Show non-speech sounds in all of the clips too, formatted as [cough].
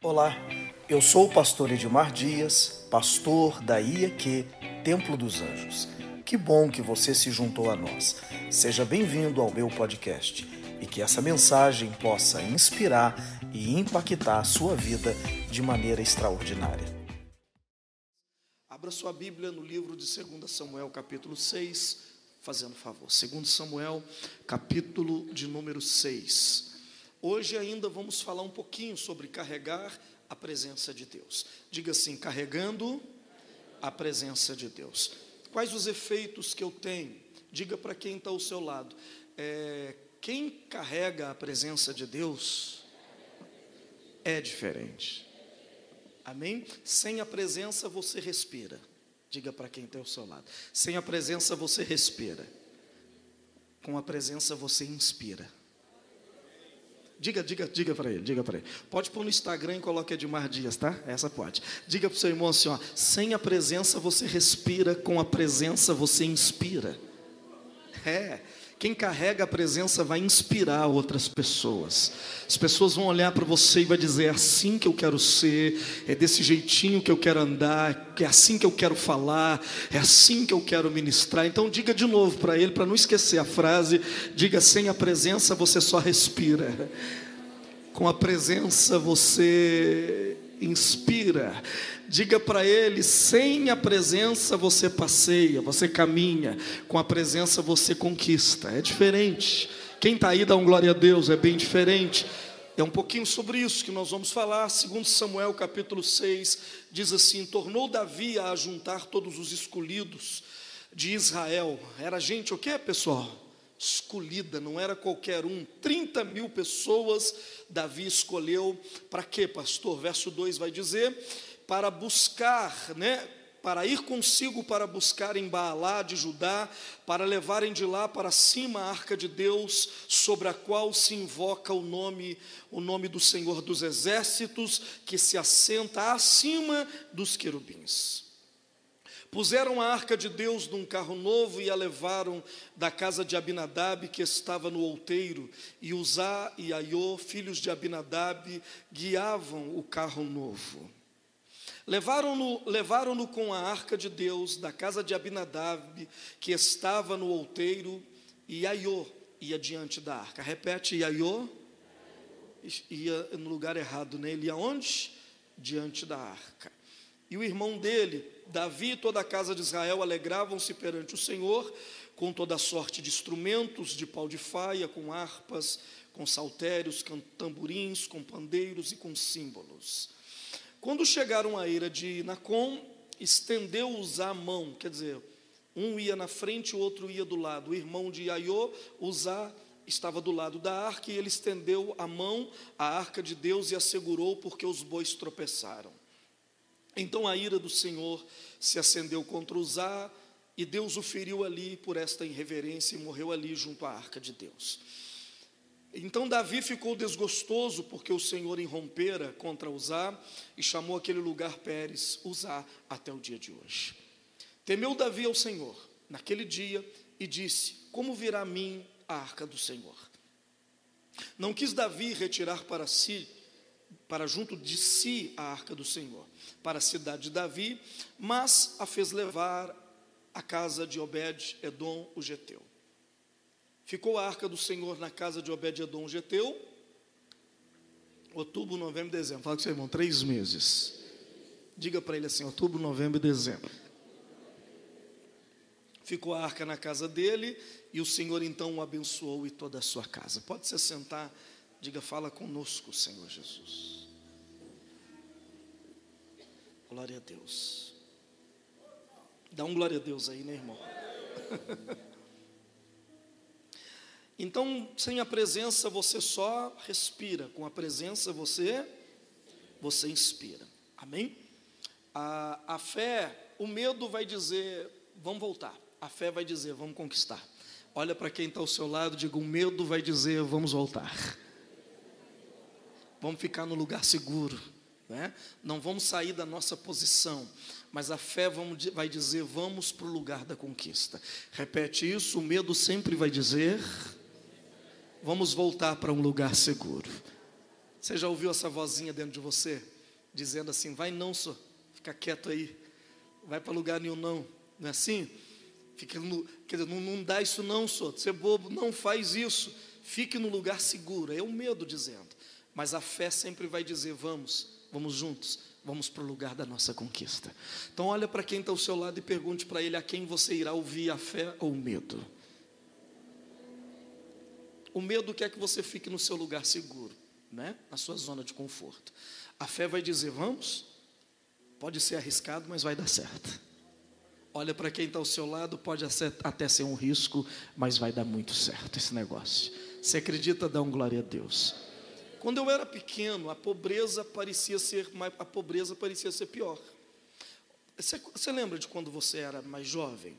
Olá, eu sou o pastor Edmar Dias, pastor da IEQ Templo dos Anjos. Que bom que você se juntou a nós. Seja bem-vindo ao meu podcast e que essa mensagem possa inspirar e impactar a sua vida de maneira extraordinária. Abra sua Bíblia no livro de 2 Samuel, capítulo 6, fazendo favor. 2 Samuel, capítulo de número 6. Hoje ainda vamos falar um pouquinho sobre carregar a presença de Deus. Diga assim: carregando a presença de Deus. Quais os efeitos que eu tenho? Diga para quem está ao seu lado. É, quem carrega a presença de Deus é diferente. Amém? Sem a presença você respira. Diga para quem está ao seu lado. Sem a presença você respira. Com a presença você inspira. Diga, diga, diga para ele, diga para ele. Pode pôr no Instagram e coloque Edmar Dias, tá? Essa pode. Diga para o seu irmão assim, ó, sem a presença você respira, com a presença você inspira. É, quem carrega a presença vai inspirar outras pessoas. As pessoas vão olhar para você e vai dizer: é assim que eu quero ser, é desse jeitinho que eu quero andar, é assim que eu quero falar, é assim que eu quero ministrar. Então diga de novo para ele, para não esquecer a frase: diga sem a presença você só respira. Com a presença você inspira. Diga para ele: sem a presença você passeia, você caminha, com a presença você conquista. É diferente. Quem está aí dá um glória a Deus, é bem diferente. É um pouquinho sobre isso que nós vamos falar. Segundo Samuel, capítulo 6, diz assim: Tornou Davi a juntar todos os escolhidos de Israel. Era gente o que, pessoal? Escolhida, não era qualquer um. 30 mil pessoas Davi escolheu para quê, pastor? Verso 2 vai dizer: para buscar, né? Para ir consigo para buscar em Baalá de Judá, para levarem de lá para cima a arca de Deus, sobre a qual se invoca o nome, o nome do Senhor dos exércitos, que se assenta acima dos querubins. Puseram a arca de Deus num carro novo e a levaram da casa de Abinadab, que estava no outeiro, e Uzá e Aiô, filhos de Abinadab, guiavam o carro novo. Levaram-no levaram com a arca de Deus da casa de Abinadab, que estava no outeiro, e Aiô ia diante da arca. Repete, Aiô ia no lugar errado, né? Ele ia onde? Diante da arca. E o irmão dele, Davi e toda a casa de Israel alegravam-se perante o Senhor com toda sorte de instrumentos de pau de faia, com harpas, com saltérios, com tamborins, com pandeiros e com símbolos. Quando chegaram à eira de Nacon, estendeu-os a mão, quer dizer, um ia na frente, o outro ia do lado. O irmão de Iaiô, Uzá, estava do lado da arca e ele estendeu a mão à arca de Deus e a segurou porque os bois tropeçaram. Então a ira do Senhor se acendeu contra Uzá e Deus o feriu ali por esta irreverência e morreu ali junto à arca de Deus. Então Davi ficou desgostoso porque o Senhor irrompera contra Uzá e chamou aquele lugar Pérez, Uzá, até o dia de hoje. Temeu Davi ao Senhor naquele dia e disse: Como virá a mim a arca do Senhor? Não quis Davi retirar para si, para junto de si a arca do Senhor, para a cidade de Davi, mas a fez levar à casa de Obed-Edom, o Geteu. Ficou a arca do Senhor na casa de Obed-Edom Geteu. Outubro, novembro, dezembro. Fala com seu irmão, três meses. Diga para ele assim: outubro, novembro e dezembro. Ficou a arca na casa dele e o Senhor então o abençoou e toda a sua casa. Pode se sentar, diga, fala conosco, Senhor Jesus. Glória a Deus. Dá um glória a Deus aí, né, irmão? [laughs] Então, sem a presença você só respira, com a presença você você inspira. Amém? A, a fé, o medo vai dizer, vamos voltar. A fé vai dizer, vamos conquistar. Olha para quem está ao seu lado, diga, o medo vai dizer, vamos voltar. [laughs] Vamos ficar no lugar seguro. Né? Não vamos sair da nossa posição, mas a fé vamos, vai dizer: vamos para o lugar da conquista. Repete isso: o medo sempre vai dizer: vamos voltar para um lugar seguro. Você já ouviu essa vozinha dentro de você? Dizendo assim: vai não, só, fica quieto aí, vai para lugar nenhum, não. Não é assim? Fica no, quer dizer, não, não dá isso, não, só, você é bobo, não faz isso. Fique no lugar seguro. É o medo dizendo. Mas a fé sempre vai dizer: vamos, vamos juntos, vamos para o lugar da nossa conquista. Então, olha para quem está ao seu lado e pergunte para ele a quem você irá ouvir, a fé ou o medo. O medo quer que você fique no seu lugar seguro, né? na sua zona de conforto. A fé vai dizer: vamos, pode ser arriscado, mas vai dar certo. Olha para quem está ao seu lado, pode até ser um risco, mas vai dar muito certo esse negócio. Você acredita, dá um glória a Deus. Quando eu era pequeno, a pobreza parecia ser, a pobreza parecia ser pior. Você, você lembra de quando você era mais jovem?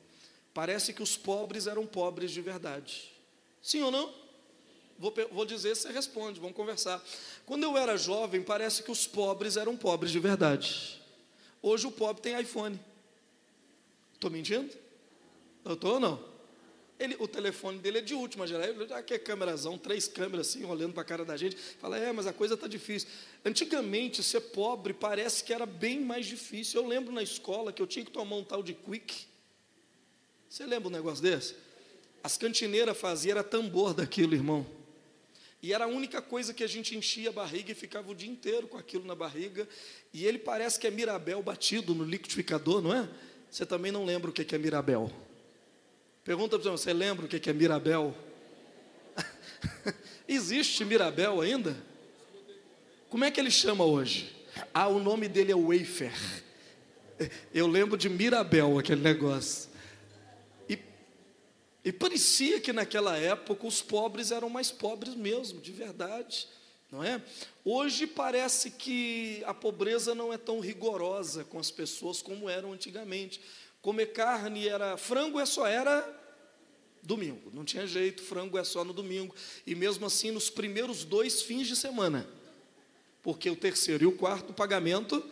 Parece que os pobres eram pobres de verdade. Sim ou não? Vou, vou dizer, você responde, vamos conversar. Quando eu era jovem, parece que os pobres eram pobres de verdade. Hoje o pobre tem iPhone. Estou mentindo? Eu estou ou não? Ele, o telefone dele é de última geração, já que é câmerazão, três câmeras assim, olhando para a cara da gente, fala, é, mas a coisa está difícil. Antigamente, ser pobre parece que era bem mais difícil. Eu lembro na escola que eu tinha que tomar um tal de quick. Você lembra um negócio desse? As cantineiras faziam, era tambor daquilo, irmão. E era a única coisa que a gente enchia a barriga e ficava o dia inteiro com aquilo na barriga. E ele parece que é Mirabel batido no liquidificador, não é? Você também não lembra o que é Mirabel. Pergunta para você, você lembra o que é Mirabel? [laughs] Existe Mirabel ainda? Como é que ele chama hoje? Ah, o nome dele é Wafer. Eu lembro de Mirabel, aquele negócio. E parecia que naquela época os pobres eram mais pobres mesmo, de verdade, não é? Hoje parece que a pobreza não é tão rigorosa com as pessoas como eram antigamente. Comer carne era frango é só era domingo, não tinha jeito, frango é só no domingo e mesmo assim nos primeiros dois fins de semana, porque o terceiro e o quarto pagamento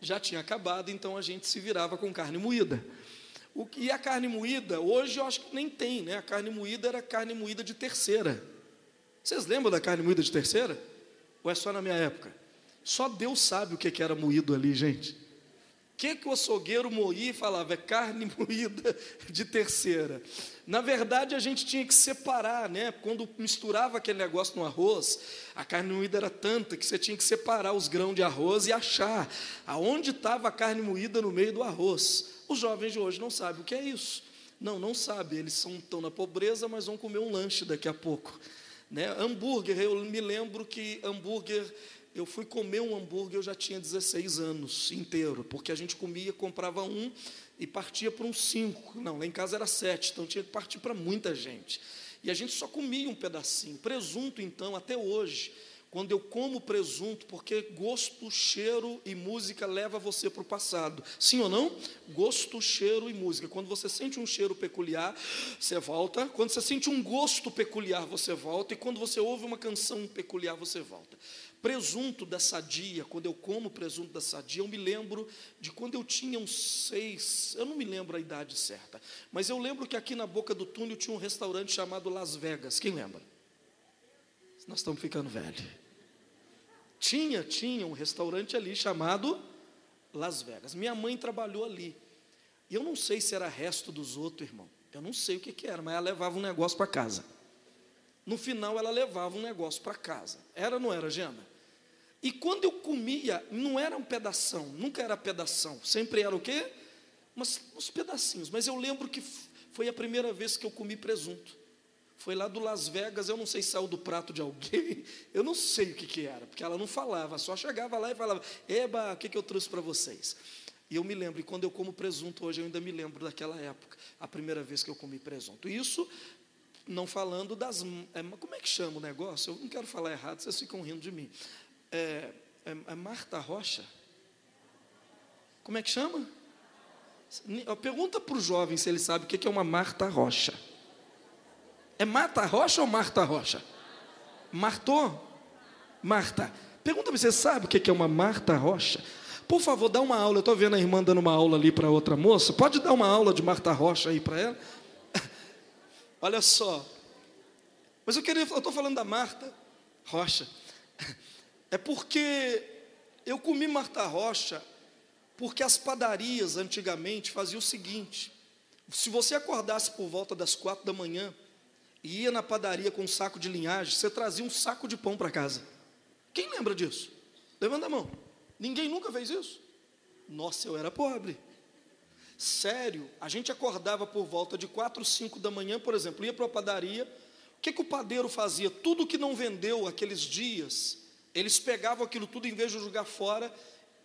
já tinha acabado, então a gente se virava com carne moída. O e a carne moída, hoje eu acho que nem tem, né? A carne moída era carne moída de terceira. Vocês lembram da carne moída de terceira? Ou é só na minha época? Só Deus sabe o que era moído ali, gente. Que, que o açougueiro moía e falava? É carne [laughs] moída de terceira. Na verdade, a gente tinha que separar, né? Quando misturava aquele negócio no arroz, a carne moída era tanta que você tinha que separar os grãos de arroz e achar aonde estava a carne moída no meio do arroz. Os jovens de hoje não sabem o que é isso. Não, não sabem. Eles são, estão na pobreza, mas vão comer um lanche daqui a pouco. Né? Hambúrguer, eu me lembro que hambúrguer, eu fui comer um hambúrguer, eu já tinha 16 anos inteiro, porque a gente comia, comprava um e partia para uns cinco. Não, lá em casa era sete, então tinha que partir para muita gente. E a gente só comia um pedacinho. Presunto, então, até hoje quando eu como presunto, porque gosto, cheiro e música leva você para o passado. Sim ou não? Gosto, cheiro e música. Quando você sente um cheiro peculiar, você volta. Quando você sente um gosto peculiar, você volta. E quando você ouve uma canção peculiar, você volta. Presunto da sadia, quando eu como presunto da sadia, eu me lembro de quando eu tinha uns seis, eu não me lembro a idade certa, mas eu lembro que aqui na boca do túnel tinha um restaurante chamado Las Vegas. Quem lembra? Nós estamos ficando velhos. Tinha, tinha um restaurante ali chamado Las Vegas. Minha mãe trabalhou ali. E eu não sei se era resto dos outros, irmão. Eu não sei o que, que era, mas ela levava um negócio para casa. No final, ela levava um negócio para casa. Era ou não era, Gema? E quando eu comia, não era um pedação, nunca era pedação. Sempre era o quê? Mas, uns pedacinhos. Mas eu lembro que foi a primeira vez que eu comi presunto. Foi lá do Las Vegas, eu não sei se saiu do prato de alguém, [laughs] eu não sei o que, que era, porque ela não falava, só chegava lá e falava: Eba, o que, que eu trouxe para vocês? E eu me lembro, e quando eu como presunto hoje, eu ainda me lembro daquela época, a primeira vez que eu comi presunto. Isso não falando das. É, como é que chama o negócio? Eu não quero falar errado, vocês ficam rindo de mim. É, é, é Marta Rocha? Como é que chama? Pergunta para o jovem se ele sabe o que é uma Marta Rocha. É Marta Rocha ou Marta Rocha? Martou? Marta. Pergunta você sabe o que é uma Marta Rocha? Por favor, dá uma aula. Eu estou vendo a irmã dando uma aula ali para outra moça. Pode dar uma aula de Marta Rocha aí para ela? [laughs] Olha só. Mas eu queria, eu estou falando da Marta Rocha. [laughs] é porque eu comi Marta Rocha porque as padarias antigamente faziam o seguinte: se você acordasse por volta das quatro da manhã e ia na padaria com um saco de linhagem, você trazia um saco de pão para casa. Quem lembra disso? Levanta a mão. Ninguém nunca fez isso? Nossa, eu era pobre. Sério, a gente acordava por volta de quatro, cinco da manhã, por exemplo, ia para a padaria. O que, que o padeiro fazia? Tudo que não vendeu aqueles dias, eles pegavam aquilo tudo, em vez de jogar fora,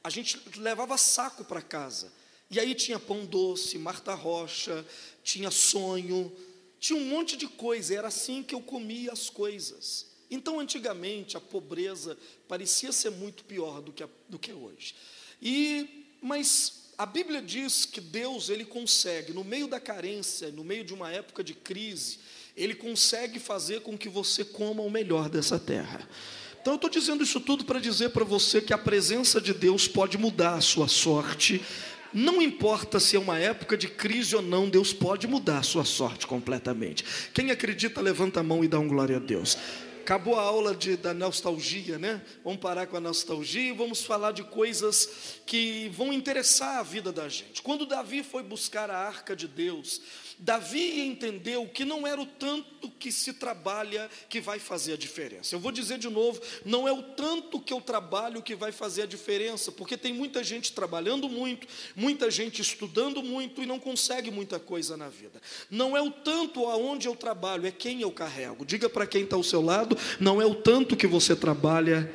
a gente levava saco para casa. E aí tinha pão doce, Marta Rocha, tinha sonho, tinha um monte de coisa, era assim que eu comia as coisas. Então, antigamente, a pobreza parecia ser muito pior do que, a, do que hoje. E, mas a Bíblia diz que Deus ele consegue, no meio da carência, no meio de uma época de crise, ele consegue fazer com que você coma o melhor dessa terra. Então eu estou dizendo isso tudo para dizer para você que a presença de Deus pode mudar a sua sorte. Não importa se é uma época de crise ou não, Deus pode mudar a sua sorte completamente. Quem acredita, levanta a mão e dá um glória a Deus. Acabou a aula de, da nostalgia, né? Vamos parar com a nostalgia e vamos falar de coisas que vão interessar a vida da gente. Quando Davi foi buscar a arca de Deus, Davi entendeu que não era o tanto que se trabalha que vai fazer a diferença. Eu vou dizer de novo: não é o tanto que eu trabalho que vai fazer a diferença, porque tem muita gente trabalhando muito, muita gente estudando muito e não consegue muita coisa na vida. Não é o tanto aonde eu trabalho, é quem eu carrego. Diga para quem está ao seu lado: não é o tanto que você trabalha,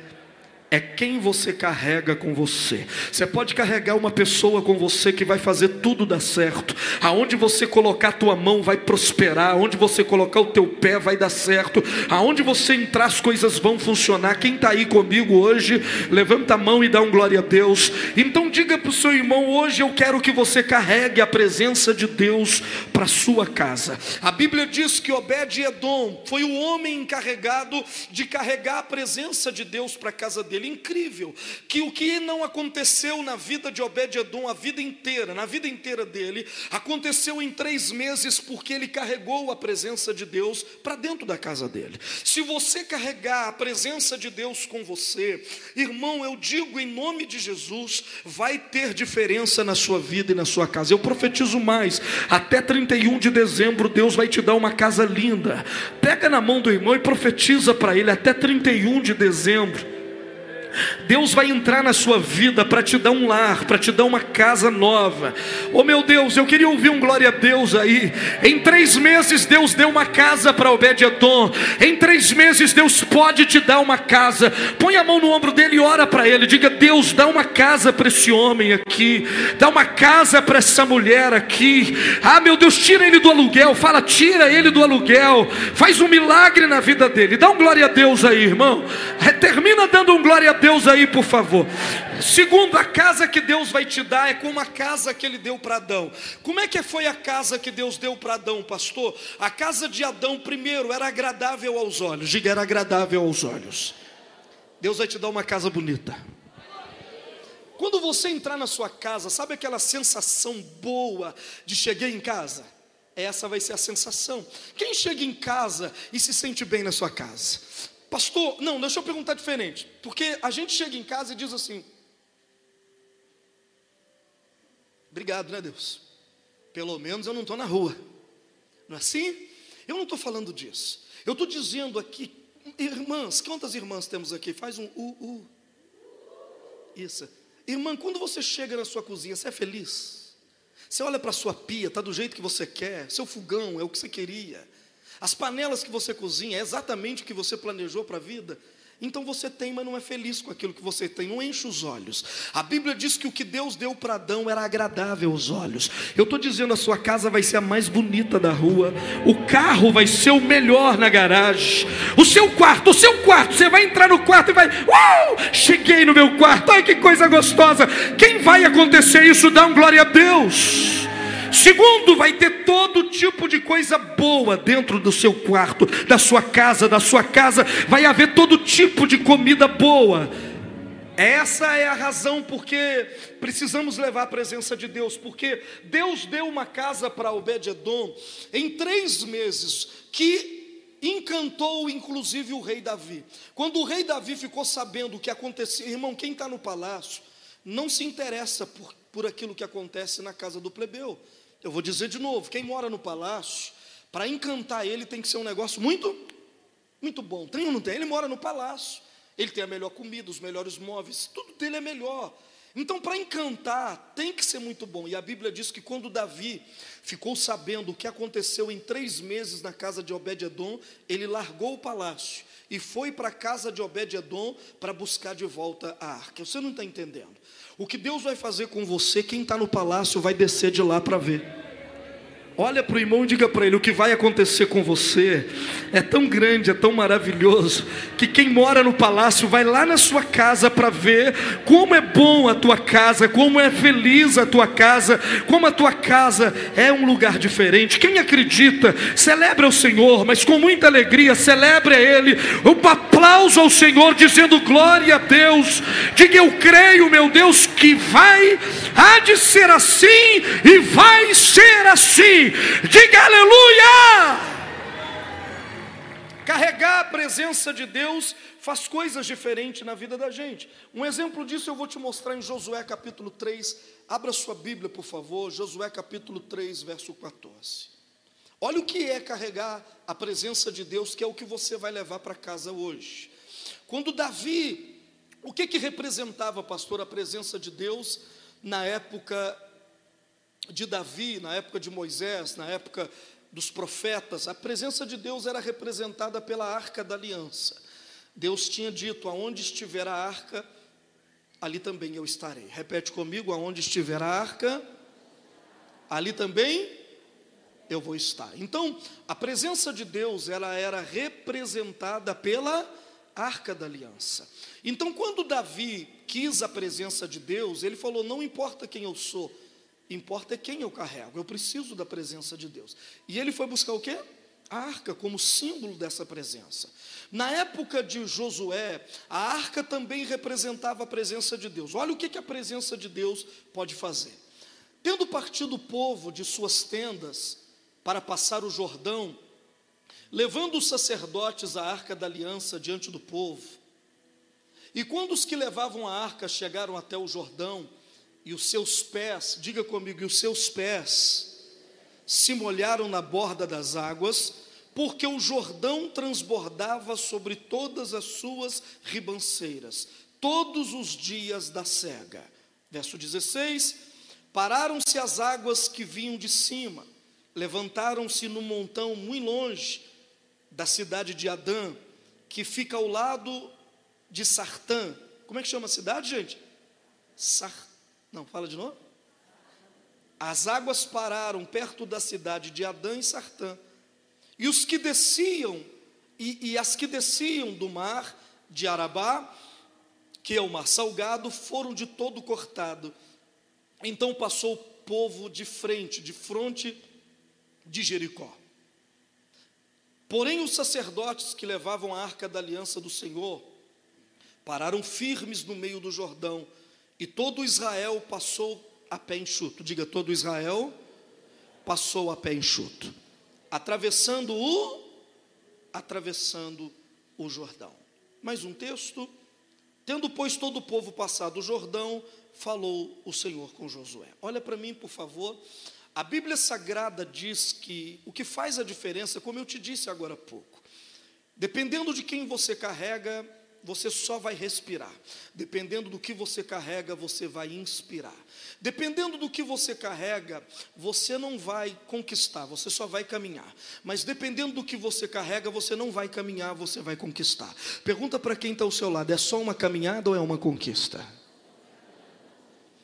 é quem você carrega com você. Você pode carregar uma pessoa com você que vai fazer tudo dar certo. Aonde você colocar a tua mão vai prosperar, aonde você colocar o teu pé vai dar certo. Aonde você entrar as coisas vão funcionar. Quem está aí comigo hoje, levanta a mão e dá um glória a Deus. Então diga para o seu irmão, hoje eu quero que você carregue a presença de Deus para sua casa. A Bíblia diz que Obed-edom foi o homem encarregado de carregar a presença de Deus para a casa dele incrível que o que não aconteceu na vida de Obed-Edom a vida inteira, na vida inteira dele, aconteceu em três meses porque ele carregou a presença de Deus para dentro da casa dele. Se você carregar a presença de Deus com você, irmão, eu digo em nome de Jesus, vai ter diferença na sua vida e na sua casa. Eu profetizo mais, até 31 de dezembro Deus vai te dar uma casa linda. Pega na mão do irmão e profetiza para ele até 31 de dezembro. Deus vai entrar na sua vida para te dar um lar, para te dar uma casa nova. Oh meu Deus, eu queria ouvir um glória a Deus aí. Em três meses Deus deu uma casa para Obed-Edom. Em três meses Deus pode te dar uma casa. Põe a mão no ombro dele e ora para ele. Diga: Deus, dá uma casa para esse homem aqui. Dá uma casa para essa mulher aqui. Ah, meu Deus, tira ele do aluguel. Fala, tira ele do aluguel. Faz um milagre na vida dele. Dá um glória a Deus aí, irmão. Termina dando um glória a Deus aí, por favor. Segundo, a casa que Deus vai te dar é como a casa que ele deu para Adão. Como é que foi a casa que Deus deu para Adão, pastor? A casa de Adão, primeiro, era agradável aos olhos. Diga, era agradável aos olhos. Deus vai te dar uma casa bonita. Quando você entrar na sua casa, sabe aquela sensação boa de cheguei em casa? Essa vai ser a sensação. Quem chega em casa e se sente bem na sua casa? Pastor, não, deixa eu perguntar diferente. Porque a gente chega em casa e diz assim: Obrigado, né, Deus? Pelo menos eu não estou na rua. Não é assim? Eu não estou falando disso. Eu estou dizendo aqui, irmãs, quantas irmãs temos aqui? Faz um u, u. Isso. Irmã, quando você chega na sua cozinha, você é feliz? Você olha para a sua pia, está do jeito que você quer, seu fogão é o que você queria. As panelas que você cozinha é exatamente o que você planejou para a vida. Então você tem, mas não é feliz com aquilo que você tem, não enche os olhos. A Bíblia diz que o que Deus deu para Adão era agradável aos olhos. Eu estou dizendo, a sua casa vai ser a mais bonita da rua, o carro vai ser o melhor na garagem, o seu quarto, o seu quarto, você vai entrar no quarto e vai, uau, cheguei no meu quarto, ai que coisa gostosa. Quem vai acontecer isso? Dá um glória a Deus. Segundo, vai ter todo tipo de coisa boa dentro do seu quarto, da sua casa, da sua casa, vai haver todo tipo de comida boa. Essa é a razão porque precisamos levar a presença de Deus, porque Deus deu uma casa para Obed-Edom em três meses, que encantou inclusive o rei Davi. Quando o rei Davi ficou sabendo o que acontecia, irmão, quem está no palácio não se interessa por, por aquilo que acontece na casa do plebeu. Eu vou dizer de novo: quem mora no palácio, para encantar ele tem que ser um negócio muito, muito bom. Tem ou não tem? Ele mora no palácio, ele tem a melhor comida, os melhores móveis, tudo dele é melhor. Então, para encantar, tem que ser muito bom. E a Bíblia diz que quando Davi ficou sabendo o que aconteceu em três meses na casa de Obed-Edom, ele largou o palácio e foi para a casa de Obed-Edom para buscar de volta a arca. Você não está entendendo. O que Deus vai fazer com você, quem está no palácio vai descer de lá para ver. Olha para o irmão e diga para ele: o que vai acontecer com você é tão grande, é tão maravilhoso, que quem mora no palácio vai lá na sua casa para ver como é bom a tua casa, como é feliz a tua casa, como a tua casa é um lugar diferente. Quem acredita, celebra o Senhor, mas com muita alegria, celebre a Ele, um aplauso ao Senhor, dizendo glória a Deus. Diga eu creio, meu Deus, que vai, há de ser assim e vai ser assim diga aleluia. Carregar a presença de Deus faz coisas diferentes na vida da gente. Um exemplo disso eu vou te mostrar em Josué capítulo 3. Abra sua Bíblia, por favor, Josué capítulo 3, verso 14. Olha o que é carregar a presença de Deus, que é o que você vai levar para casa hoje. Quando Davi, o que que representava, pastor, a presença de Deus na época de Davi, na época de Moisés, na época dos profetas, a presença de Deus era representada pela arca da aliança. Deus tinha dito: aonde estiver a arca, ali também eu estarei. Repete comigo: aonde estiver a arca, ali também eu vou estar. Então, a presença de Deus, ela era representada pela arca da aliança. Então, quando Davi quis a presença de Deus, ele falou: não importa quem eu sou, Importa é quem eu carrego. Eu preciso da presença de Deus. E ele foi buscar o quê? A arca como símbolo dessa presença. Na época de Josué, a arca também representava a presença de Deus. Olha o que, que a presença de Deus pode fazer. Tendo partido o povo de suas tendas para passar o Jordão, levando os sacerdotes a arca da aliança diante do povo, e quando os que levavam a arca chegaram até o Jordão, e os seus pés, diga comigo, e os seus pés se molharam na borda das águas, porque o Jordão transbordava sobre todas as suas ribanceiras, todos os dias da cega. Verso 16: Pararam-se as águas que vinham de cima, levantaram-se no montão muito longe da cidade de Adã, que fica ao lado de Sartã. Como é que chama a cidade, gente? Sartã não, fala de novo. As águas pararam perto da cidade de Adã e Sartã. E os que desciam, e, e as que desciam do mar de Arabá, que é o mar salgado, foram de todo cortado. Então passou o povo de frente, de fronte de Jericó. Porém, os sacerdotes que levavam a arca da aliança do Senhor pararam firmes no meio do Jordão e todo Israel passou a pé enxuto. Diga, todo Israel passou a pé enxuto. Atravessando o atravessando o Jordão. Mais um texto. Tendo, pois, todo o povo passado o Jordão, falou o Senhor com Josué. Olha para mim, por favor. A Bíblia Sagrada diz que o que faz a diferença, como eu te disse agora há pouco, dependendo de quem você carrega, você só vai respirar. Dependendo do que você carrega, você vai inspirar. Dependendo do que você carrega, você não vai conquistar, você só vai caminhar. Mas dependendo do que você carrega, você não vai caminhar, você vai conquistar. Pergunta para quem está ao seu lado: é só uma caminhada ou é uma conquista?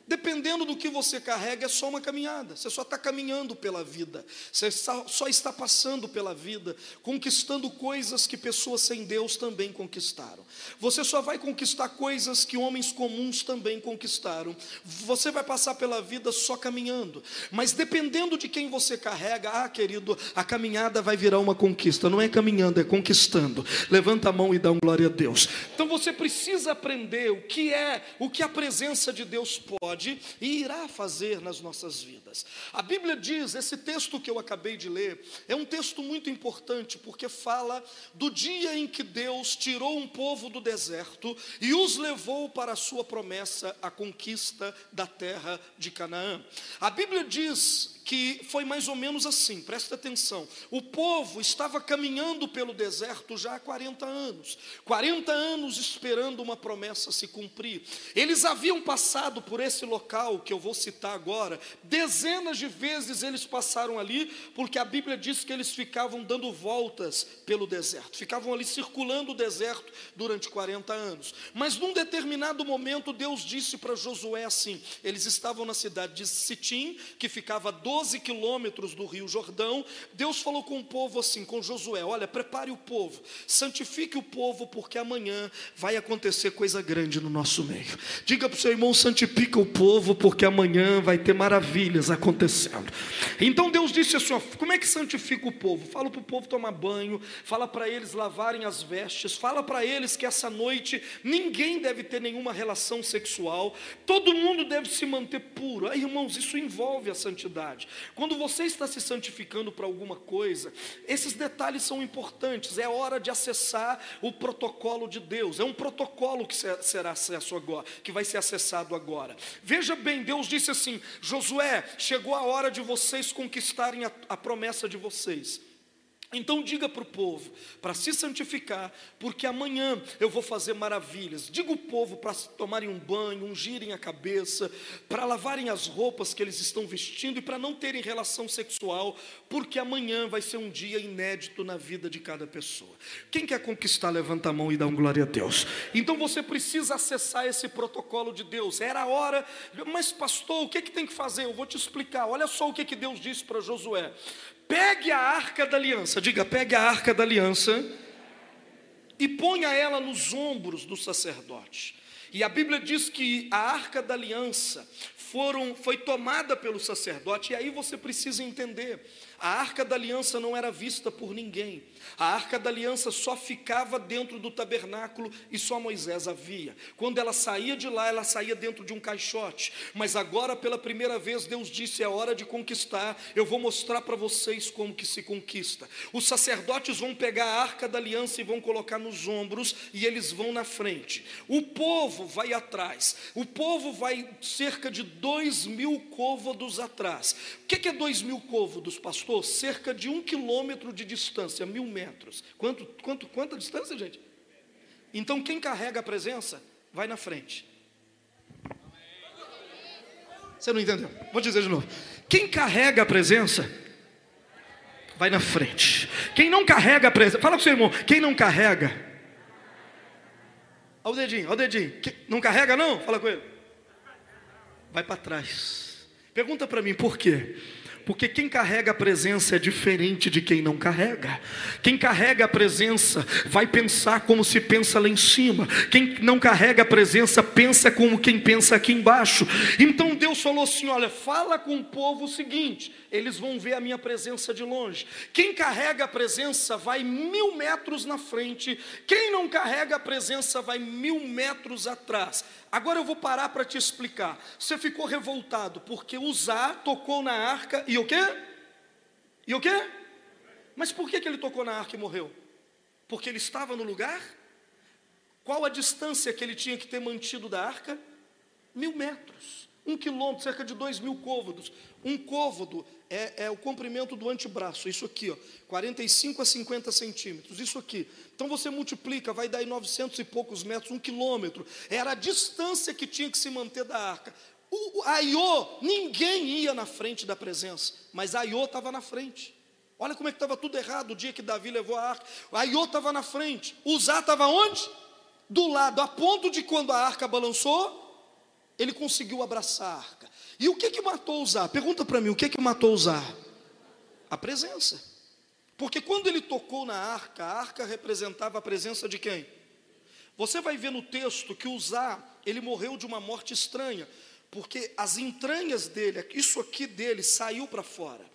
Dependendo do que você carrega, é só uma caminhada. Você só está caminhando pela vida. Você só está passando pela vida, conquistando coisas que pessoas sem Deus também conquistaram. Você só vai conquistar coisas que homens comuns também conquistaram. Você vai passar pela vida só caminhando. Mas dependendo de quem você carrega, ah, querido, a caminhada vai virar uma conquista. Não é caminhando, é conquistando. Levanta a mão e dá um glória a Deus. Então você precisa aprender o que é, o que a presença de Deus pode pode e irá fazer nas nossas vidas. A Bíblia diz, esse texto que eu acabei de ler, é um texto muito importante porque fala do dia em que Deus tirou um povo do deserto e os levou para a sua promessa, a conquista da terra de Canaã. A Bíblia diz que foi mais ou menos assim, presta atenção. O povo estava caminhando pelo deserto já há 40 anos, 40 anos esperando uma promessa se cumprir. Eles haviam passado por esse local que eu vou citar agora, dezenas de vezes eles passaram ali, porque a Bíblia diz que eles ficavam dando voltas pelo deserto, ficavam ali circulando o deserto durante 40 anos. Mas num determinado momento, Deus disse para Josué assim: eles estavam na cidade de Sitim, que ficava 12 12 quilômetros do Rio Jordão, Deus falou com o povo assim, com Josué: Olha, prepare o povo, santifique o povo, porque amanhã vai acontecer coisa grande no nosso meio. Diga para o seu irmão: santifica o povo, porque amanhã vai ter maravilhas acontecendo. Então Deus disse assim: Como é que santifica o povo? Fala para o povo tomar banho, fala para eles lavarem as vestes, fala para eles que essa noite ninguém deve ter nenhuma relação sexual, todo mundo deve se manter puro. Aí, irmãos, isso envolve a santidade. Quando você está se santificando para alguma coisa, esses detalhes são importantes. É hora de acessar o protocolo de Deus. É um protocolo que será acesso agora, que vai ser acessado agora. Veja bem, Deus disse assim: Josué, chegou a hora de vocês conquistarem a, a promessa de vocês. Então diga para o povo, para se santificar, porque amanhã eu vou fazer maravilhas. Diga o povo para tomarem um banho, ungirem a cabeça, para lavarem as roupas que eles estão vestindo e para não terem relação sexual, porque amanhã vai ser um dia inédito na vida de cada pessoa. Quem quer conquistar, levanta a mão e dá um glória a Deus. Então você precisa acessar esse protocolo de Deus. Era a hora, mas pastor, o que, é que tem que fazer? Eu vou te explicar. Olha só o que, que Deus disse para Josué: pegue a arca da aliança, diga, pegue a arca da aliança e ponha ela nos ombros do sacerdote. E a Bíblia diz que a arca da aliança foram, foi tomada pelo sacerdote, e aí você precisa entender: a arca da aliança não era vista por ninguém, a arca da aliança só ficava dentro do tabernáculo e só Moisés havia. Quando ela saía de lá, ela saía dentro de um caixote. Mas agora, pela primeira vez, Deus disse: é hora de conquistar. Eu vou mostrar para vocês como que se conquista. Os sacerdotes vão pegar a arca da aliança e vão colocar nos ombros e eles vão na frente. O povo vai atrás. O povo vai cerca de dois mil côvados atrás. O que é dois mil côvados, pastor? Cerca de um quilômetro de distância, mil metros. Quanto, quanto, quanta distância, gente? Então quem carrega a presença vai na frente. Você não entendeu? Vou dizer de novo. Quem carrega a presença vai na frente. Quem não carrega a presença, fala com seu irmão, quem não carrega, olha o dedinho, olha o dedinho, não carrega não? Fala com ele, vai para trás. Pergunta para mim, por quê? Porque quem carrega a presença é diferente de quem não carrega. Quem carrega a presença vai pensar como se pensa lá em cima. Quem não carrega a presença pensa como quem pensa aqui embaixo. Então Deus falou assim: olha, fala com o povo o seguinte: eles vão ver a minha presença de longe. Quem carrega a presença vai mil metros na frente. Quem não carrega a presença vai mil metros atrás. Agora eu vou parar para te explicar. Você ficou revoltado porque Uzá tocou na arca e o quê? E o quê? Mas por que, que ele tocou na arca e morreu? Porque ele estava no lugar? Qual a distância que ele tinha que ter mantido da arca? Mil metros, um quilômetro, cerca de dois mil côvados. Um côvado é, é, o comprimento do antebraço, isso aqui, ó, 45 a 50 centímetros, isso aqui. Então você multiplica, vai dar em 900 e poucos metros, um quilômetro. Era a distância que tinha que se manter da arca. O, Aiô, ninguém ia na frente da presença, mas Aiô estava na frente. Olha como é que estava tudo errado o dia que Davi levou a arca. Aiô estava na frente. Uzá estava onde? Do lado, a ponto de quando a arca balançou, ele conseguiu abraçar a arca. E o que que matou Uzá? Pergunta para mim, o que que matou Uzá? A presença. Porque quando ele tocou na arca, a arca representava a presença de quem? Você vai ver no texto que Uzá, ele morreu de uma morte estranha, porque as entranhas dele, isso aqui dele saiu para fora.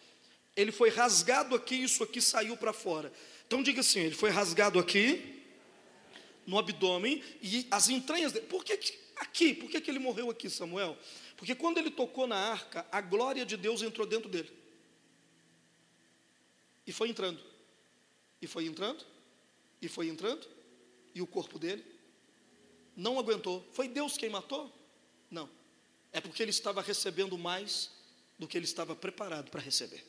Ele foi rasgado aqui, isso aqui saiu para fora. Então diga assim, ele foi rasgado aqui no abdômen e as entranhas dele. Por que, Aqui, por que, que ele morreu aqui, Samuel? Porque quando ele tocou na arca, a glória de Deus entrou dentro dele. E foi entrando. E foi entrando. E foi entrando. E o corpo dele não aguentou. Foi Deus quem matou? Não. É porque ele estava recebendo mais do que ele estava preparado para receber.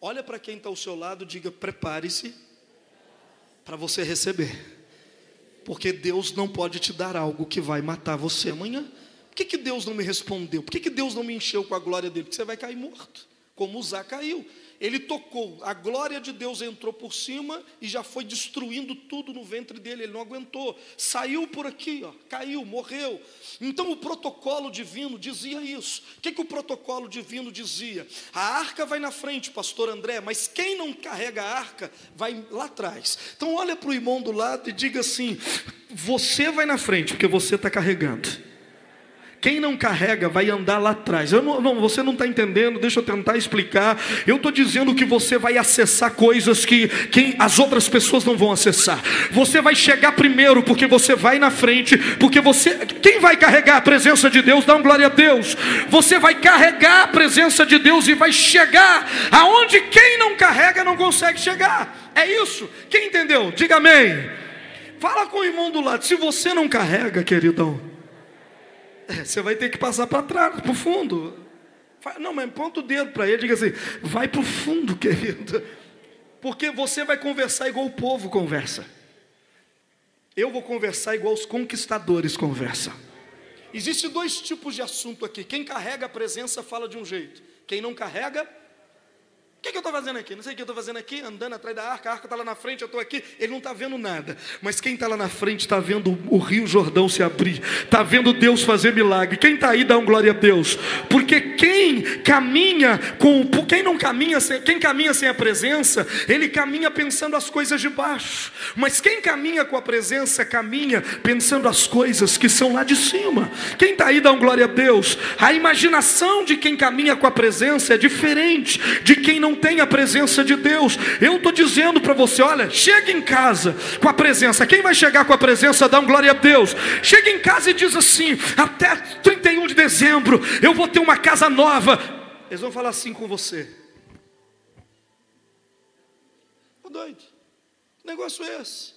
Olha para quem está ao seu lado, diga: prepare-se para você receber. Porque Deus não pode te dar algo que vai matar você amanhã. Que, que Deus não me respondeu? Por que, que Deus não me encheu com a glória dele? Porque você vai cair morto, como Uzá caiu. Ele tocou, a glória de Deus entrou por cima e já foi destruindo tudo no ventre dele, ele não aguentou, saiu por aqui, ó, caiu, morreu. Então o protocolo divino dizia isso. O que, que o protocolo divino dizia? A arca vai na frente, pastor André, mas quem não carrega a arca vai lá atrás. Então olha para o irmão do lado e diga assim: você vai na frente, porque você está carregando. Quem não carrega vai andar lá atrás. Não, não, você não está entendendo, deixa eu tentar explicar. Eu estou dizendo que você vai acessar coisas que, as outras pessoas não vão acessar. Você vai chegar primeiro, porque você vai na frente, porque você. Quem vai carregar a presença de Deus? Dá um glória a Deus. Você vai carregar a presença de Deus e vai chegar aonde quem não carrega não consegue chegar. É isso. Quem entendeu? Diga amém. Fala com o irmão do lado. Se você não carrega, queridão você vai ter que passar para trás, para o fundo. Não, mas ponta o dedo para ele, diga assim: vai para o fundo, querido. Porque você vai conversar igual o povo conversa. Eu vou conversar igual os conquistadores conversam. Existem dois tipos de assunto aqui. Quem carrega a presença fala de um jeito. Quem não carrega, o que, que, eu estou fazendo aqui? Não sei o que eu estou fazendo aqui, andando atrás da arca, a arca está lá na frente, eu estou aqui, ele não está vendo nada. Mas quem está lá na frente está vendo o Rio Jordão se abrir, está vendo Deus fazer milagre. Quem está aí dá um glória a Deus. Porque quem caminha com quem não caminha, sem, quem caminha sem a presença, ele caminha pensando as coisas de baixo. Mas quem caminha com a presença, caminha pensando as coisas que são lá de cima. Quem está aí dá um glória a Deus. A imaginação de quem caminha com a presença é diferente de quem não não tem a presença de Deus. Eu estou dizendo para você: olha, chega em casa com a presença. Quem vai chegar com a presença, dá um glória a Deus. Chega em casa e diz assim: até 31 de dezembro eu vou ter uma casa nova. Eles vão falar assim com você. Ô doido, que negócio é esse?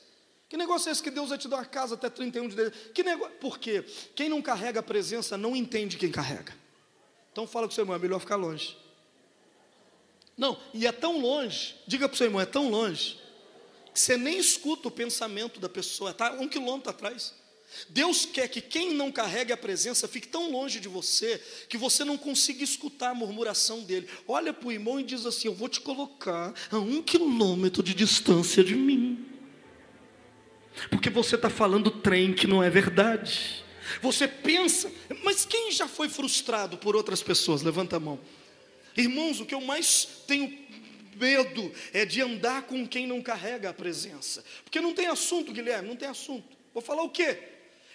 Que negócio é esse que Deus vai te dar uma casa até 31 de dezembro? Que negócio? Por quê? Quem não carrega a presença não entende quem carrega. Então fala com seu irmão, é melhor ficar longe. Não, e é tão longe, diga para o seu irmão, é tão longe, que você nem escuta o pensamento da pessoa, está um quilômetro atrás. Deus quer que quem não carregue a presença fique tão longe de você que você não consiga escutar a murmuração dele. Olha para o irmão e diz assim: Eu vou te colocar a um quilômetro de distância de mim, porque você está falando trem que não é verdade. Você pensa, mas quem já foi frustrado por outras pessoas? Levanta a mão. Irmãos, o que eu mais tenho medo é de andar com quem não carrega a presença. Porque não tem assunto, Guilherme, não tem assunto. Vou falar o quê?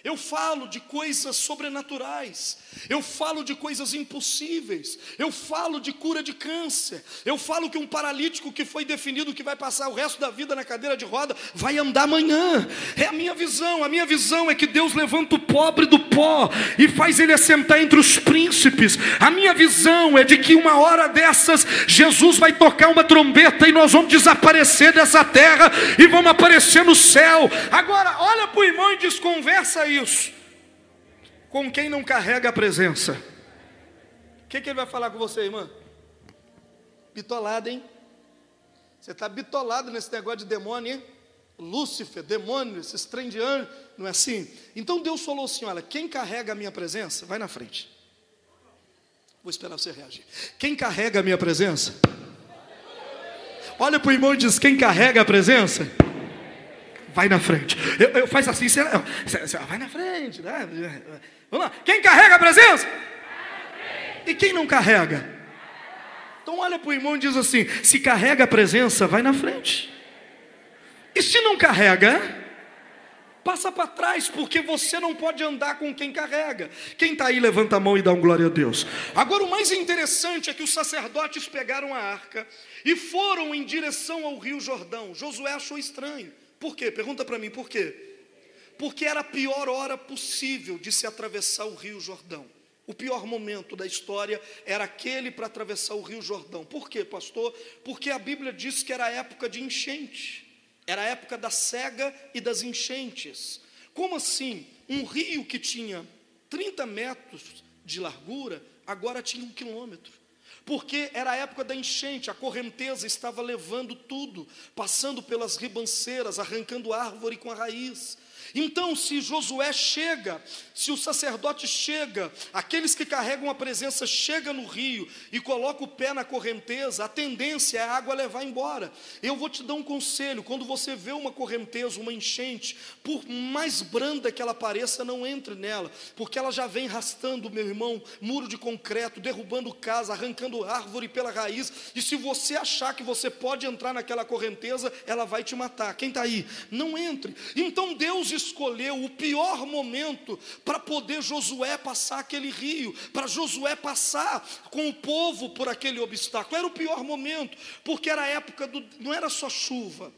Eu falo de coisas sobrenaturais, eu falo de coisas impossíveis, eu falo de cura de câncer, eu falo que um paralítico que foi definido que vai passar o resto da vida na cadeira de roda vai andar amanhã. É a minha visão, a minha visão é que Deus levanta o pobre do pó e faz ele assentar entre os príncipes. A minha visão é de que uma hora dessas Jesus vai tocar uma trombeta e nós vamos desaparecer dessa terra e vamos aparecer no céu. Agora, olha para o irmão e desconversa aí com quem não carrega a presença. O que, que ele vai falar com você, irmã? Bitolado, hein? Você está bitolado nesse negócio de demônio, hein? Lúcifer, demônio, esses trem de anjo, não é assim? Então Deus falou assim: olha, quem carrega a minha presença, vai na frente. Vou esperar você reagir. Quem carrega a minha presença? Olha para o irmão e diz: quem carrega a presença? Vai na frente. Eu, eu faz assim, você, você, vai na frente. Né? Vamos lá. Quem carrega a presença? E quem não carrega? Então olha para o irmão e diz assim: se carrega a presença, vai na frente. E se não carrega, passa para trás, porque você não pode andar com quem carrega. Quem está aí, levanta a mão e dá um glória a Deus. Agora, o mais interessante é que os sacerdotes pegaram a arca e foram em direção ao rio Jordão. Josué achou estranho. Por quê? Pergunta para mim, por quê? Porque era a pior hora possível de se atravessar o Rio Jordão. O pior momento da história era aquele para atravessar o Rio Jordão. Por quê, pastor? Porque a Bíblia diz que era a época de enchente, era a época da cega e das enchentes. Como assim? Um rio que tinha 30 metros de largura, agora tinha um quilômetro porque era a época da enchente, a correnteza estava levando tudo, passando pelas ribanceiras, arrancando árvore com a raiz. Então, se Josué chega, se o sacerdote chega, aqueles que carregam a presença chega no rio e coloca o pé na correnteza, a tendência é a água levar embora. Eu vou te dar um conselho: quando você vê uma correnteza, uma enchente, por mais branda que ela pareça, não entre nela, porque ela já vem rastando, meu irmão, muro de concreto, derrubando casa, arrancando árvore pela raiz. E se você achar que você pode entrar naquela correnteza, ela vai te matar. Quem está aí? Não entre. Então Deus escolheu o pior momento para poder Josué passar aquele rio, para Josué passar com o povo por aquele obstáculo. Era o pior momento, porque era a época do. não era só chuva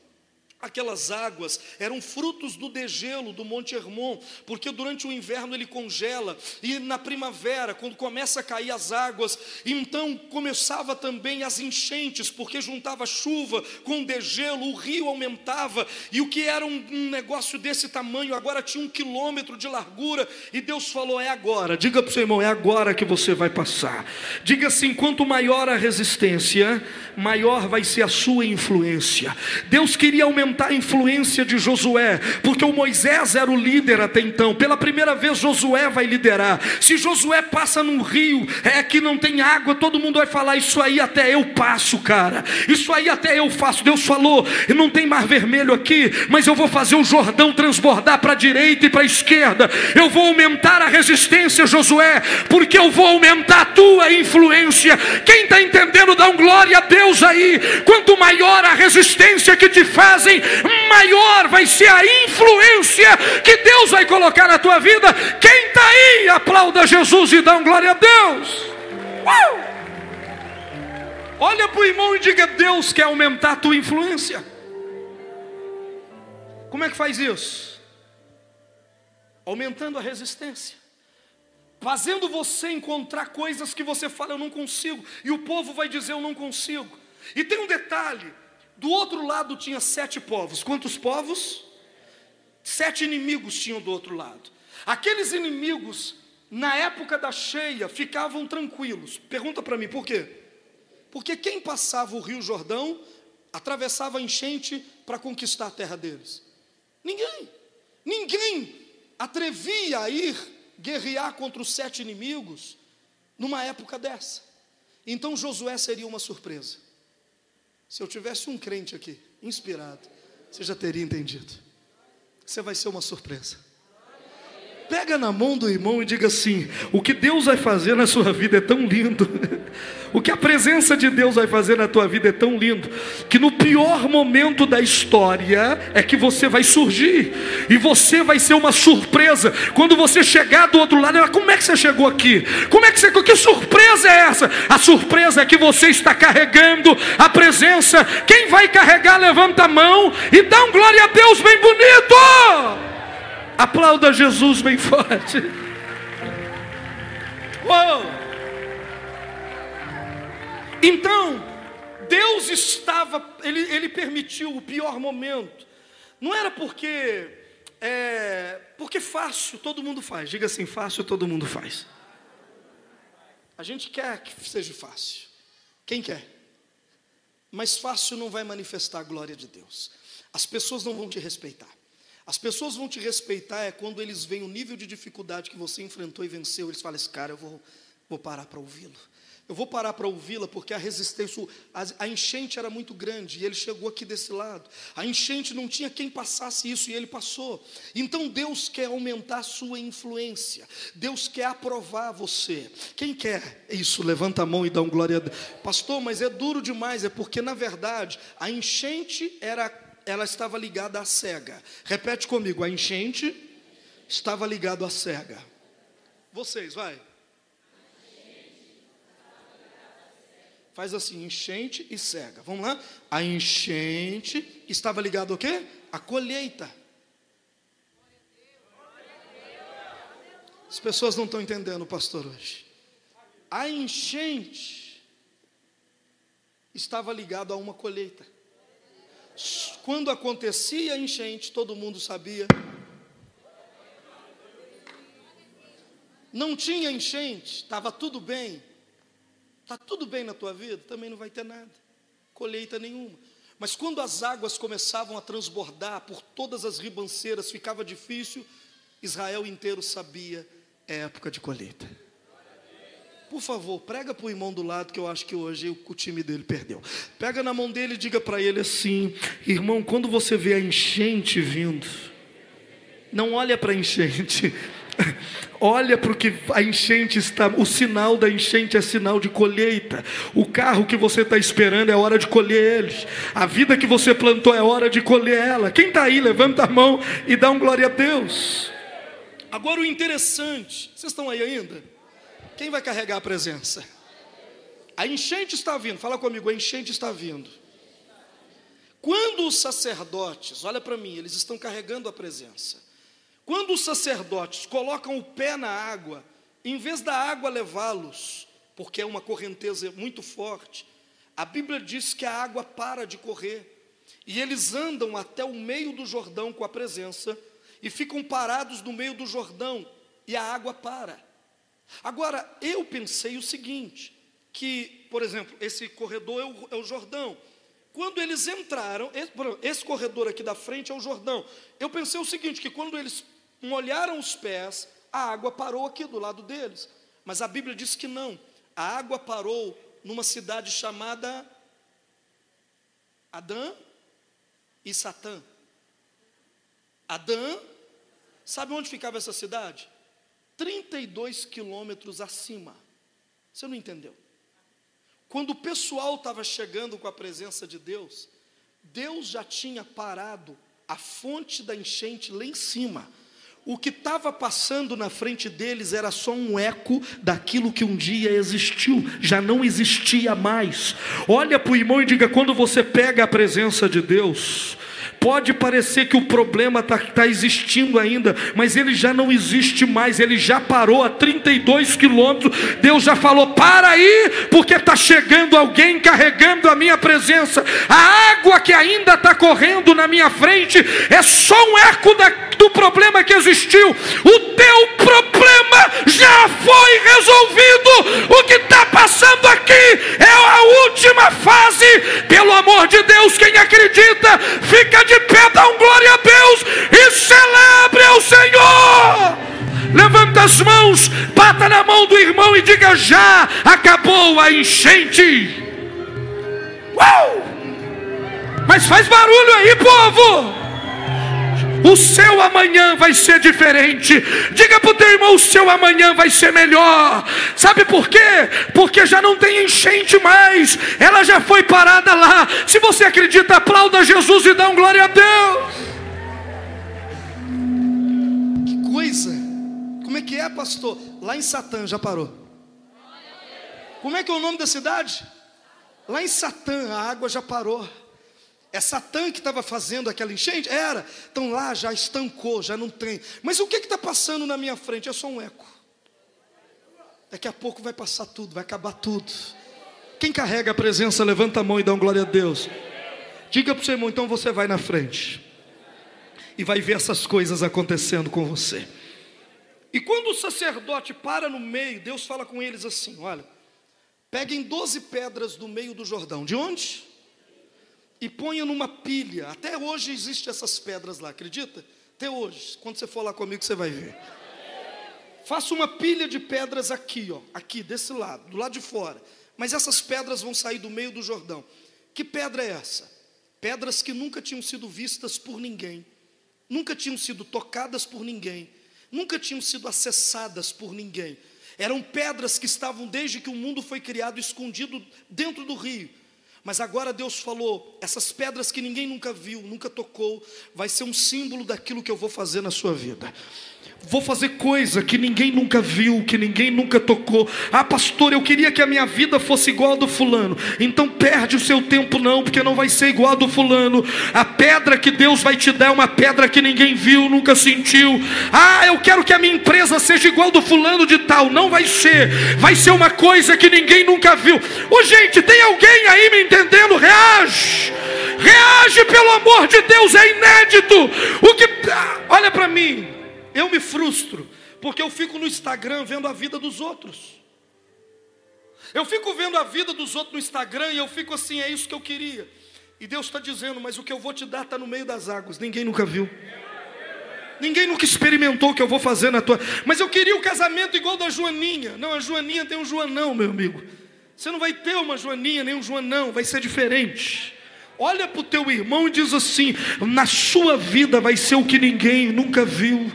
Aquelas águas eram frutos do degelo do Monte Hermon, porque durante o inverno ele congela, e na primavera, quando começa a cair as águas, então começava também as enchentes, porque juntava chuva com degelo, o rio aumentava, e o que era um, negócio desse tamanho, agora tinha um quilômetro de largura, e Deus falou: é agora, diga para o seu irmão, é agora que você vai passar. Diga assim: quanto maior a resistência, maior vai ser a sua influência. Deus queria aumentar a influência de Josué, porque o Moisés era o líder até então. Pela primeira vez, Josué vai liderar. Se Josué passa num rio, é que não tem água, todo mundo vai falar: Isso aí até eu passo, cara. Isso aí até eu faço. Deus falou: Não tem mar vermelho aqui, mas eu vou fazer o Jordão transbordar para a direita e para a esquerda. Eu vou aumentar a resistência, Josué, porque eu vou aumentar a tua influência. Quem está entendendo, dá um glória a Deus aí. Quanto maior a resistência que te fazem, maior vai ser a influência que Deus vai colocar na tua vida. Quem está aí, aplauda Jesus e dá um glória a Deus. Uau! Olha para o irmão e diga: Deus quer aumentar a tua influência. Como é que faz isso? Aumentando a resistência, fazendo você encontrar coisas que você fala, eu não consigo, e o povo vai dizer, eu não consigo. E tem um detalhe: do outro lado tinha sete povos. Quantos povos? Sete inimigos tinham do outro lado. Aqueles inimigos, na época da cheia, ficavam tranquilos. Pergunta para mim, por quê? Porque quem passava o Rio Jordão atravessava a enchente para conquistar a terra deles? Ninguém. Ninguém atrevia a ir guerrear contra os sete inimigos numa época dessa. Então Josué seria uma surpresa. Se eu tivesse um crente aqui, inspirado, você já teria entendido. Você vai ser uma surpresa. Pega na mão do irmão e diga assim: o que Deus vai fazer na sua vida é tão lindo. [laughs] O que a presença de Deus vai fazer na tua vida é tão lindo, que no pior momento da história é que você vai surgir, e você vai ser uma surpresa. Quando você chegar do outro lado, como é que você chegou aqui? Como é que você. Que surpresa é essa? A surpresa é que você está carregando a presença. Quem vai carregar, levanta a mão e dá um glória a Deus bem bonito. Aplauda Jesus bem forte. Uou! Então, Deus estava, ele, ele permitiu o pior momento. Não era porque, é, porque fácil todo mundo faz. Diga assim, fácil todo mundo faz. A gente quer que seja fácil. Quem quer? Mas fácil não vai manifestar a glória de Deus. As pessoas não vão te respeitar. As pessoas vão te respeitar é quando eles veem o nível de dificuldade que você enfrentou e venceu. Eles falam: esse cara, eu vou, vou parar para ouvi-lo. Eu vou parar para ouvi-la porque a resistência, a, a, enchente era muito grande e ele chegou aqui desse lado. A enchente não tinha quem passasse isso e ele passou. Então Deus quer aumentar a sua influência. Deus quer aprovar você. Quem quer isso? Levanta a mão e dá um glória a Deus. Pastor, mas é duro demais. É porque na verdade a enchente era ela estava ligada à cega. Repete comigo, a enchente estava ligada à cega. Vocês, vai. Faz assim, enchente e cega. Vamos lá? A enchente estava ligada ao quê? A colheita. As pessoas não estão entendendo, pastor, hoje. A enchente estava ligada a uma colheita. Quando acontecia enchente, todo mundo sabia. Não tinha enchente, estava tudo bem. Está tudo bem na tua vida, também não vai ter nada, colheita nenhuma. Mas quando as águas começavam a transbordar por todas as ribanceiras, ficava difícil, Israel inteiro sabia, é época de colheita. Por favor, prega para o irmão do lado, que eu acho que hoje o time dele perdeu. Pega na mão dele e diga para ele assim: irmão, quando você vê a enchente vindo, não olha para a enchente, [laughs] Olha para o que a enchente está, o sinal da enchente é sinal de colheita. O carro que você está esperando é hora de colher ele. A vida que você plantou é hora de colher ela. Quem está aí, levanta a mão e dá um glória a Deus. Agora o interessante, vocês estão aí ainda? Quem vai carregar a presença? A enchente está vindo, fala comigo, a enchente está vindo. Quando os sacerdotes, olha para mim, eles estão carregando a presença. Quando os sacerdotes colocam o pé na água, em vez da água levá-los, porque é uma correnteza muito forte, a Bíblia diz que a água para de correr. E eles andam até o meio do Jordão com a presença e ficam parados no meio do Jordão e a água para. Agora, eu pensei o seguinte: que, por exemplo, esse corredor é o, é o Jordão. Quando eles entraram, esse, esse corredor aqui da frente é o Jordão. Eu pensei o seguinte: que quando eles molharam os pés, a água parou aqui do lado deles. Mas a Bíblia diz que não. A água parou numa cidade chamada Adã e Satã. Adã, sabe onde ficava essa cidade? 32 quilômetros acima. Você não entendeu? Quando o pessoal estava chegando com a presença de Deus, Deus já tinha parado a fonte da enchente lá em cima o que estava passando na frente deles era só um eco daquilo que um dia existiu, já não existia mais. Olha para o irmão e diga: quando você pega a presença de Deus, Pode parecer que o problema está tá existindo ainda, mas ele já não existe mais, ele já parou a 32 quilômetros. Deus já falou: para aí, porque está chegando alguém carregando a minha presença. A água que ainda está correndo na minha frente é só um eco da, do problema que existiu. O teu problema já foi resolvido. O que está passando aqui é a última fase. Pelo amor de Deus, quem acredita, fica de pé, dá um glória a Deus e celebre ao Senhor. Levanta as mãos, bata na mão do irmão e diga: já acabou a enchente. Uau! Mas faz barulho aí, povo. O seu amanhã vai ser diferente. Diga para o teu irmão: o seu amanhã vai ser melhor. Sabe por quê? Porque já não tem enchente mais. Ela já foi parada lá. Se você acredita, aplauda Jesus e dá um glória a Deus. Que coisa! Como é que é, pastor? Lá em Satã já parou. Como é que é o nome da cidade? Lá em Satã a água já parou. É Satã que estava fazendo aquela enchente? Era. Então lá já estancou, já não tem. Mas o que está passando na minha frente? É só um eco. Daqui a pouco vai passar tudo, vai acabar tudo. Quem carrega a presença, levanta a mão e dá um glória a Deus. Diga para o seu irmão, então você vai na frente. E vai ver essas coisas acontecendo com você. E quando o sacerdote para no meio, Deus fala com eles assim: olha, peguem 12 pedras do meio do Jordão. De onde? E ponha numa pilha. Até hoje existem essas pedras lá, acredita? Até hoje. Quando você for lá comigo, você vai ver. Faça uma pilha de pedras aqui, ó, aqui desse lado, do lado de fora. Mas essas pedras vão sair do meio do Jordão. Que pedra é essa? Pedras que nunca tinham sido vistas por ninguém, nunca tinham sido tocadas por ninguém, nunca tinham sido acessadas por ninguém. Eram pedras que estavam desde que o mundo foi criado escondido dentro do rio Mas agora Deus falou: essas pedras que ninguém nunca viu, nunca tocou, vai ser um símbolo daquilo que eu vou fazer na sua vida. Vou fazer coisa que ninguém nunca viu, que ninguém nunca tocou. Ah, pastor, eu queria que a minha vida fosse igual a do fulano. Então perde o seu tempo, não, porque não vai ser igual a do fulano. A pedra que Deus vai te dar é uma pedra que ninguém viu, nunca sentiu. Ah, eu quero que a minha empresa seja igual do fulano de tal. Não vai ser. Vai ser uma coisa que ninguém nunca viu. Ô, gente, tem alguém aí me entendendo? Reage. Reage pelo amor de Deus, é inédito. O que. Olha para mim. Eu me frustro, porque eu fico no Instagram vendo a vida dos outros. Eu fico vendo a vida dos outros no Instagram e eu fico assim, é isso que eu queria. E Deus está dizendo, mas o que eu vou te dar está no meio das águas, ninguém nunca viu. Ninguém nunca experimentou o que eu vou fazer na tua. Mas eu queria o um casamento igual da Joaninha. Não, a Joaninha tem um Joanão, meu amigo. Você não vai ter uma Joaninha nem um Joanão, vai ser diferente. Olha para o teu irmão e diz assim: na sua vida vai ser o que ninguém nunca viu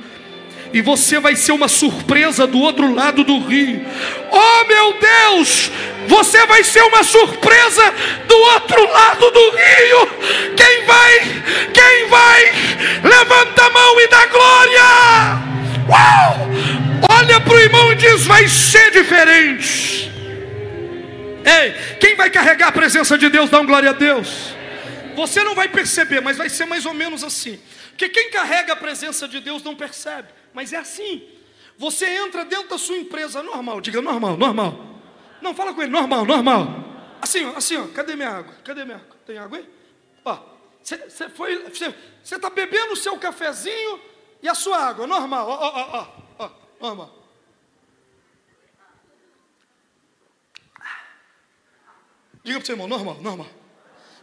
e você vai ser uma surpresa do outro lado do rio. Oh meu Deus, você vai ser uma surpresa do outro lado do rio. Quem vai? Quem vai? Levanta a mão e dá glória. Uau! Olha para o irmão e diz: vai ser diferente. Ei, quem vai carregar a presença de Deus, dá um glória a Deus. Você não vai perceber, mas vai ser mais ou menos assim. Porque quem carrega a presença de Deus não percebe mas é assim. Você entra dentro da sua empresa normal, diga normal, normal. Não, fala com ele, normal, normal. Assim, ó, assim, ó, cadê minha água? Cadê minha água? Tem água aí? Ó, você foi, você está bebendo o seu cafezinho e a sua água, normal, ó, ó, ó, ó, normal. Diga para o seu irmão, normal, normal.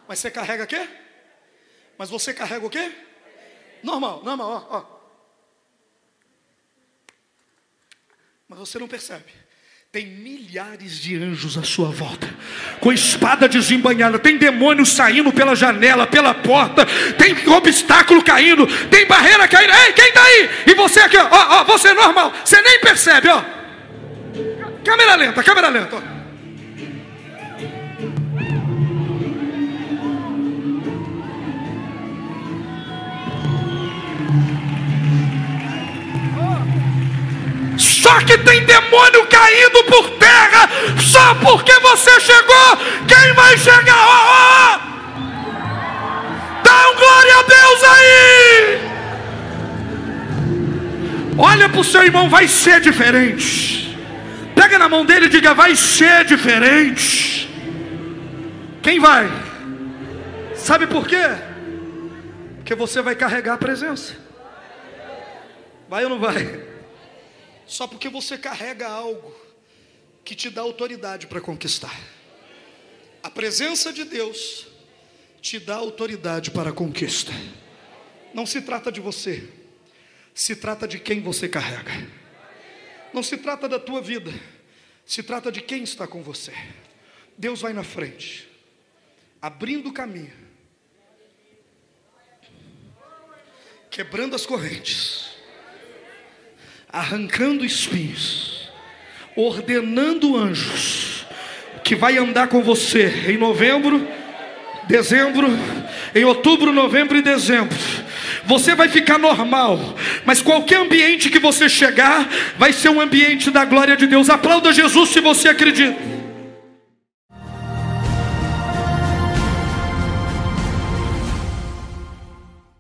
Mas você carrega o quê? Mas você carrega o quê? Normal, normal, ó, ó. mas você não percebe. Tem milhares de anjos à sua volta, com espada desembanhada, tem demônio saindo pela janela, pela porta, tem obstáculo caindo, tem barreira caindo. Ei, quem está aí? E você aqui, ó, ó, você é normal, você nem percebe, ó. Câmera lenta, câmera lenta, ó. Só que tem demônio caindo por terra, só porque você chegou. Quem vai chegar? Oh, oh. Dá um glória a Deus aí. Olha para o seu irmão, vai ser diferente. Pega na mão dele e diga: vai ser diferente. Quem vai? Sabe por quê? Porque você vai carregar a presença. Vai ou não vai? Só porque você carrega algo que te dá autoridade para conquistar. A presença de Deus te dá autoridade para a conquista. Não se trata de você, se trata de quem você carrega. Não se trata da tua vida, se trata de quem está com você. Deus vai na frente, abrindo o caminho, quebrando as correntes arrancando espinhos, ordenando anjos que vai andar com você em novembro, dezembro, em outubro, novembro e dezembro. Você vai ficar normal, mas qualquer ambiente que você chegar vai ser um ambiente da glória de Deus. Aplauda Jesus se você acredita.